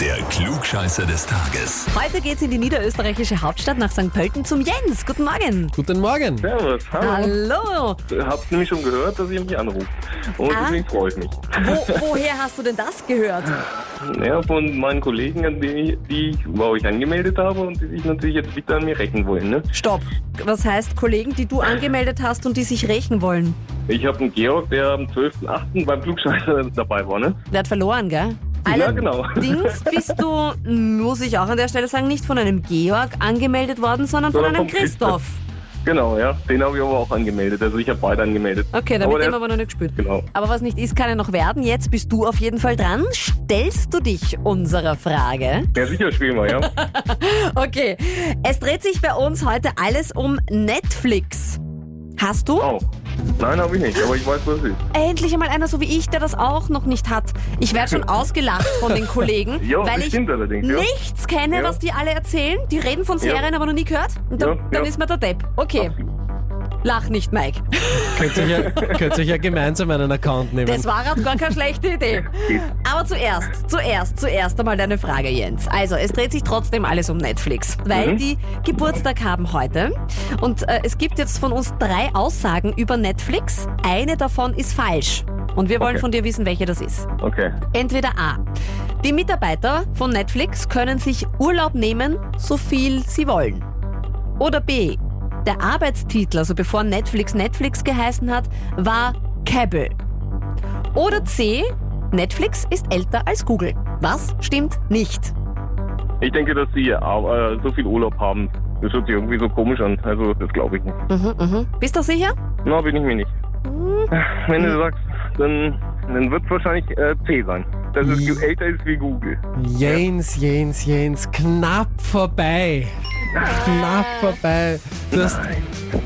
Der Klugscheißer des Tages. Heute geht's in die niederösterreichische Hauptstadt nach St. Pölten zum Jens. Guten Morgen. Guten Morgen. Servus, hallo. Hallo. Ihr habt nämlich schon gehört, dass ihr mich anruft. Und Ah. deswegen freue ich mich. Wo, woher hast du denn das gehört? Ja, von meinen Kollegen, an die, ich- die ich bei euch angemeldet habe und die sich natürlich jetzt bitte an mir rächen wollen. Ne? Stopp. Was heißt Kollegen, die du angemeldet hast und die sich rächen wollen? Ich habe einen Georg, der am 12.08. beim Flugscheißer dabei war. Ne? Der hat verloren, gell? Ja, genau. Allerdings bist du, muss ich auch an der Stelle sagen, nicht von einem Georg angemeldet worden, sondern von einem Christoph. Genau, ja. Den habe ich aber auch angemeldet. Also ich habe beide angemeldet. Okay, damit haben wir aber noch nicht gespielt. Genau. Aber was nicht ist, kann ja noch werden. Jetzt bist du auf jeden Fall dran. Stellst du dich unserer Frage? Ja, sicher spielen wir, ja. Okay. Es dreht sich bei uns heute alles um Netflix. Hast du? Oh. Nein, habe ich nicht, aber ich weiß, was es ist. Endlich einmal einer so wie ich, der das auch noch nicht hat. Ich werde schon ausgelacht von den Kollegen, Ja, weil ich allerdings, ja. nichts kenne, Ja. was die alle erzählen. Die reden von Serien, aber noch nie gehört. Und dann, Ja, dann ist mir der Depp. Okay, lach nicht, Mike. Könnt ihr ja, könnt ihr ja gemeinsam einen Account nehmen. Das war gerade gar keine schlechte Idee. Aber zuerst, zuerst, zuerst einmal deine Frage, Jens. Also, es dreht sich trotzdem alles um Netflix, weil Mhm. die Geburtstag haben heute. Und äh, es gibt jetzt von uns drei Aussagen über Netflix. Eine davon ist falsch. Und wir wollen Okay. von dir wissen, welche das ist. Okay. Entweder A. Die Mitarbeiter von Netflix können sich Urlaub nehmen, so viel sie wollen. Oder B. Der Arbeitstitel, also bevor Netflix Netflix geheißen hat, war Cable. Oder C. Netflix ist älter als Google. Was stimmt nicht? Ich denke, dass sie äh, so viel Urlaub haben. Das hört sich irgendwie so komisch an. Also, das glaube ich nicht. Mhm, mhm. Bist du sicher? Na, bin ich mir nicht. Wenn du sagst, dann, dann wird es wahrscheinlich äh, C sein. Dass es älter ist wie Google. Jens, Jens, Jens, knapp vorbei. Knapp vorbei. Du hast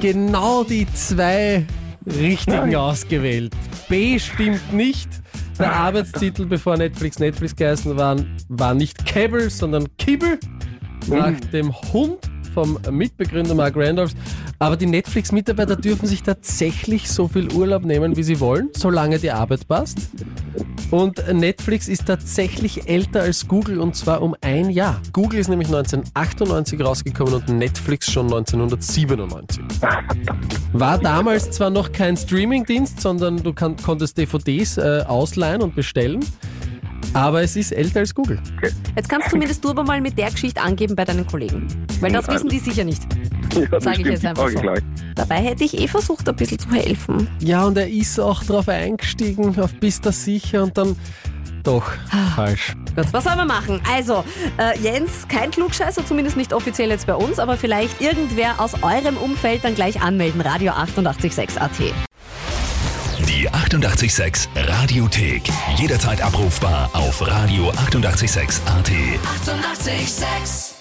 genau die zwei richtigen Nein. ausgewählt. B stimmt nicht. Der Arbeitstitel, bevor Netflix Netflix geheißen waren, war nicht Cable, sondern Kibble. Nach dem Hund vom Mitbegründer Mark Randolphs. Aber die Netflix-Mitarbeiter dürfen sich tatsächlich so viel Urlaub nehmen, wie sie wollen, solange die Arbeit passt. Und Netflix ist tatsächlich älter als Google und zwar um ein Jahr. Google ist nämlich 1998 rausgekommen und Netflix schon 1997. War damals zwar noch kein Streamingdienst, sondern du kann, konntest DVDs äh, ausleihen und bestellen, aber es ist älter als Google. Jetzt kannst zumindest du aber mal mit der Geschichte angeben bei deinen Kollegen. Weil das wissen die sicher nicht. Ja, das Sag ich jetzt einfach so. gleich. Dabei hätte ich eh versucht, ein bisschen zu helfen. Ja, und er ist auch drauf eingestiegen, auf bist du sicher und dann doch falsch. Gut, was soll man machen? Also, äh, Jens, kein Klugscheißer, zumindest nicht offiziell jetzt bei uns, aber vielleicht irgendwer aus eurem Umfeld dann gleich anmelden. Radio 886 AT. Die 88,6 Radiothek. Jederzeit abrufbar auf radio886.at. 88,6. Eighty-eight, sex.